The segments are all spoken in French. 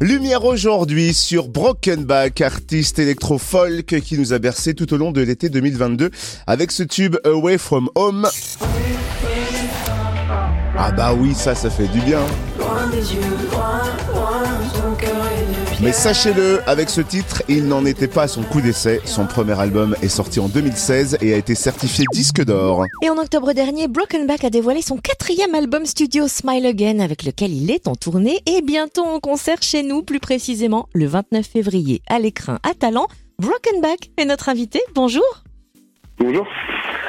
Lumière aujourd'hui sur Brokenback, artiste électro-folk qui nous a bercé tout au long de l'été 2022 avec ce tube Away From Home. Ah bah oui, ça, ça fait du bien. Mais sachez-le, avec ce titre, il n'en était pas à son coup d'essai. Son premier album est sorti en 2016 et a été certifié disque d'or. Et en octobre dernier, Brokenback a dévoilé son quatrième album studio Smile Again avec lequel il est en tournée et bientôt en concert chez nous, plus précisément le 29 février à l'écrin à Talent. Brokenback est notre invité. Bonjour. Bonjour.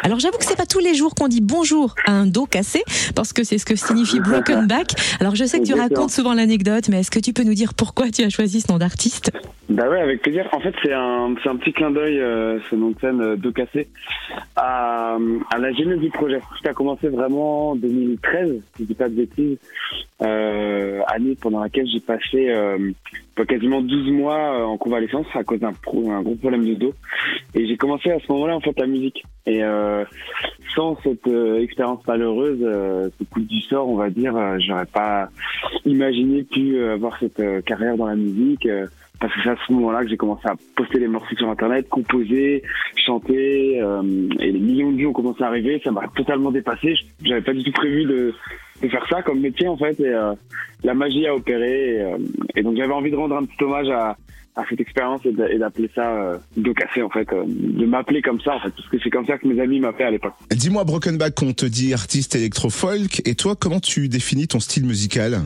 Alors j'avoue que c'est pas tous les jours qu'on dit bonjour à un dos cassé, parce que c'est ce que signifie broken back. Alors je sais que tu racontes souvent l'anecdote, mais est-ce que tu peux nous dire pourquoi tu as choisi ce nom d'artiste? Bah ouais, avec plaisir. En fait, c'est un, un petit clin d'œil, euh, ce nom de scène euh, dos cassé, à, à la genèse du projet. Ça a commencé vraiment en 2013, si je dis pas de bêtises, euh, année pendant laquelle j'ai passé quasiment 12 mois euh, en convalescence à cause d'un pro, un gros problème de dos. Et j'ai commencé à ce moment-là en fait la musique. Et euh, sans cette euh, expérience malheureuse, euh, ce coup du sort, on va dire, euh, j'aurais pas imaginé pu avoir cette carrière dans la musique. parce que c'est à ce moment-là que j'ai commencé à poster les morceaux sur internet, composer, chanter, et les millions de vues ont commencé à arriver. Ça m'a totalement dépassé. J'avais pas du tout prévu de, de faire ça comme métier en fait. Et la magie a opéré. Et, et donc j'avais envie de rendre un petit hommage à, à cette expérience et d'appeler ça euh, dos cassé en fait, euh, de m'appeler comme ça en fait, parce que c'est comme ça que mes amis m'appelaient à l'époque. Dis-moi Brokenback, on te dit artiste électro-folk, et toi comment tu définis ton style musical?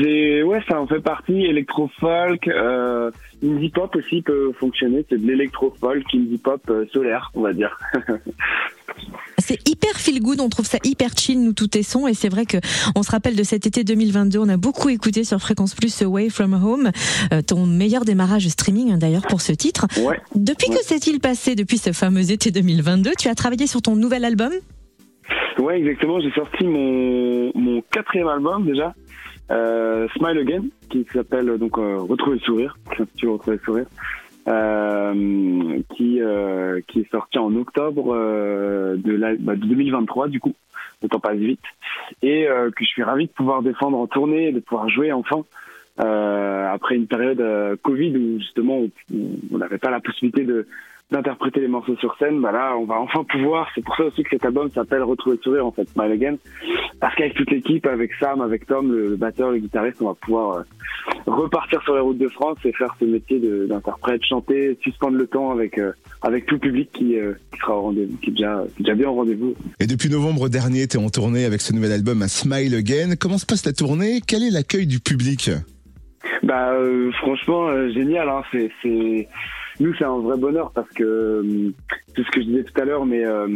C'est ouais, ça en fait partie. Électro-folk, euh, indie pop aussi peut fonctionner. C'est de l'électro-folk, indie pop euh, solaire, on va dire. c'est hyper feel good, on trouve ça hyper chill nous tous tes sons et c'est vrai que on se rappelle de cet été 2022, on a beaucoup écouté sur Fréquence Plus Away From Home, euh, ton meilleur démarrage streaming hein, d'ailleurs pour ce titre. Ouais, depuis que s'est-il passé depuis ce fameux été 2022 Tu as travaillé sur ton nouvel album? Ouais, exactement. J'ai sorti mon, mon quatrième album déjà, euh, Smile Again, qui s'appelle donc euh, Retrouver le sourire, qui Retrouver le sourire. Euh, qui euh, qui est sorti en octobre euh, de, la, bah, de 2023 du coup. Le temps passe vite. Et que je suis ravi de pouvoir défendre en tournée de pouvoir jouer enfin après une période Covid où justement on n'avait pas la possibilité de d'interpréter les morceaux sur scène, bah là, on va enfin pouvoir. C'est pour ça aussi que cet album s'appelle Retrouver le sourire, en fait, Smile Again. Parce qu'avec toute l'équipe, avec Sam, avec Tom, le, batteur, le guitariste, on va pouvoir euh, repartir sur les routes de France et faire ce métier d'interprète, chanter, suspendre le temps avec euh, avec tout le public qui, euh, qui sera au rendez-vous, qui est déjà, qui est déjà bien au rendez-vous. Et depuis novembre dernier, tu es en tournée avec ce nouvel album, Smile Again. Comment se passe la tournée? Quel est l'accueil du public? Bah, franchement, génial. Hein. C'est nous, c'est un vrai bonheur parce que euh, c'est ce que je disais tout à l'heure, mais euh,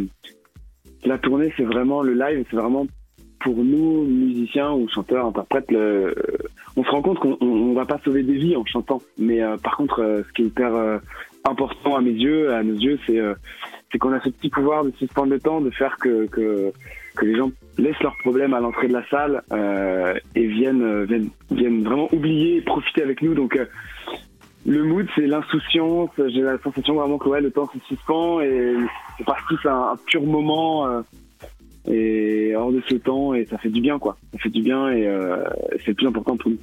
la tournée, c'est vraiment le live, c'est vraiment pour nous, musiciens ou chanteurs, interprètes, le, on se rend compte qu'on on, va pas sauver des vies en chantant. Mais euh, par contre, ce qui est hyper important à mes yeux, à nos yeux, c'est c'est qu'on a ce petit pouvoir de suspendre le temps, de faire que, que, que les gens laissent leurs problèmes à l'entrée de la salle et viennent, viennent, viennent vraiment oublier et profiter avec nous. Donc le mood, c'est l'insouciance. J'ai la sensation vraiment que ouais, le temps se suspend et c'est parti, c'est un, pur moment euh, et hors de ce temps et ça fait du bien quoi. Ça fait du bien et euh, c'est le plus important pour nous.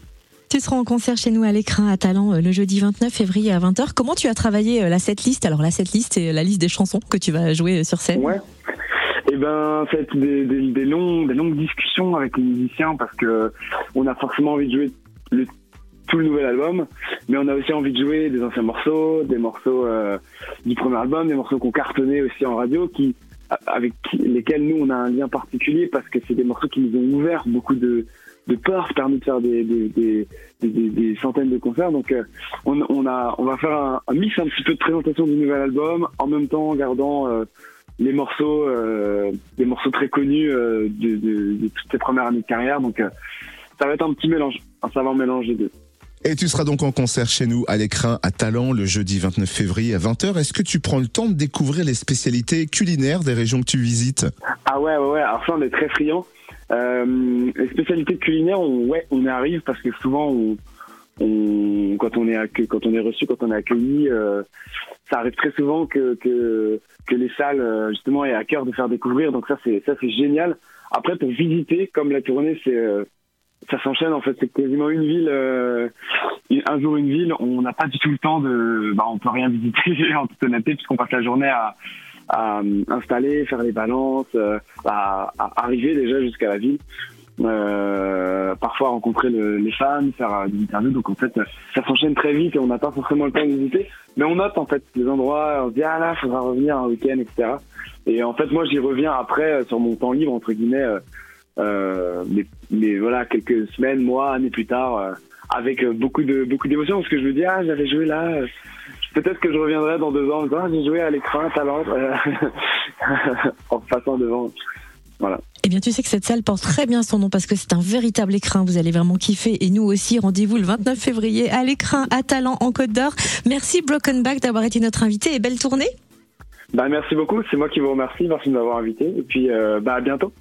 Tu seras en concert chez nous à l'écran à Talent euh, le jeudi 29 février à 20h. Comment tu as travaillé la setlist? Alors la setlist, c'est la liste des chansons que tu vas jouer sur scène. Ouais. Eh ben, fait des, des, des, longs, des longues discussions avec les musiciens parce que on a forcément envie de jouer le tout le nouvel album, mais on a aussi envie de jouer des anciens morceaux, des morceaux euh, du premier album, des morceaux qu'on cartonnait aussi en radio, qui avec lesquels nous on a un lien particulier parce que c'est des morceaux qui nous ont ouvert beaucoup de, de portes, permis de faire des, des, des, des, centaines de concerts. Donc euh, on, on, a, on va faire un, un, mix un petit peu de présentation du nouvel album, en même temps en gardant euh, les morceaux, euh, des morceaux très connus de, de, de, toutes ces premières années de carrière. Donc ça va être un petit mélange, un savant mélange des deux. Et tu seras donc en concert chez nous à l'écran à Talent le jeudi 29 février à 20h. Est-ce que tu prends le temps de découvrir les spécialités culinaires des régions que tu visites? Ah ouais, ouais, ouais. Alors ça, on est très friands. Euh, les spécialités culinaires, on, ouais, on arrive parce que souvent, quand on est quand on est reçu, quand on est accueilli, euh, ça arrive très souvent que, que, les salles euh, justement aient à cœur de faire découvrir. Donc ça, c'est ça, c'est génial. Après, pour visiter, comme la tournée, c'est ça s'enchaîne en fait. C'est quasiment une ville, un jour une ville. On n'a pas du tout le temps de, bah, on peut rien visiter en toute honnêteté puisqu'on passe la journée à, installer, faire les balances, euh, à, arriver déjà jusqu'à la ville. Euh, parfois rencontrer le, les fans, faire des interviews. Donc en fait, ça s'enchaîne très vite et on n'a pas forcément le temps de visiter. Mais on note en fait les endroits. On se dit ah là, faudra revenir un week-end, etc. Et en fait, moi, j'y reviens après sur mon temps libre entre guillemets. Euh, mais, mais, voilà, quelques semaines, mois, années plus tard, euh, avec beaucoup de beaucoup d'émotions, parce que je me dis ah j'avais joué là, peut-être que je reviendrai dans deux ans en disant ah, j'ai joué à l'écran talent en passant devant. Voilà. Eh bien, tu sais que cette salle porte très bien son nom parce que c'est un véritable écrin. Vous allez vraiment kiffer. Et nous aussi, rendez-vous le 29 février à l'écrin à Talent en Côte d'Or. Merci Broken Back d'avoir été notre invité et belle tournée. Bah, merci beaucoup. C'est moi qui vous remercie. Merci de m'avoir invité. Et puis, euh, bah, à bientôt.